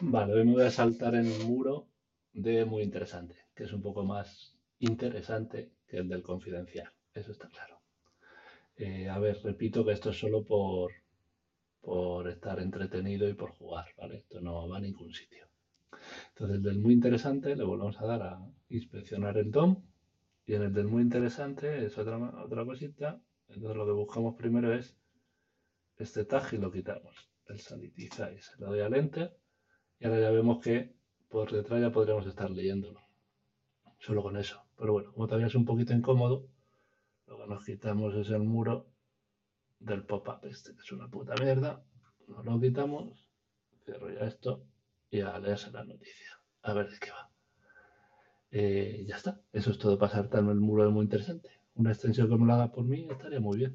Vale, hoy me voy a saltar en el muro de muy interesante, que es un poco más interesante que el del confidencial, eso está claro. Eh, a ver, repito que esto es solo por, por estar entretenido y por jugar, ¿vale? Esto no va a ningún sitio. Entonces, el del muy interesante le volvemos a dar a inspeccionar el DOM y en el del muy interesante es otra, otra cosita. Entonces, lo que buscamos primero es este tag y lo quitamos. El sanitize. Le doy al enter y ahora ya vemos que por detrás ya podríamos estar leyéndolo. Solo con eso. Pero bueno, como todavía es un poquito incómodo, lo que nos quitamos es el muro del pop-up este, que es una puta mierda. Nos lo quitamos, cierro ya esto y a leerse la noticia. A ver de qué va. Eh, ya está. Eso es todo para saltarme el muro de muy interesante. Una extensión que me lo haga por mí estaría muy bien.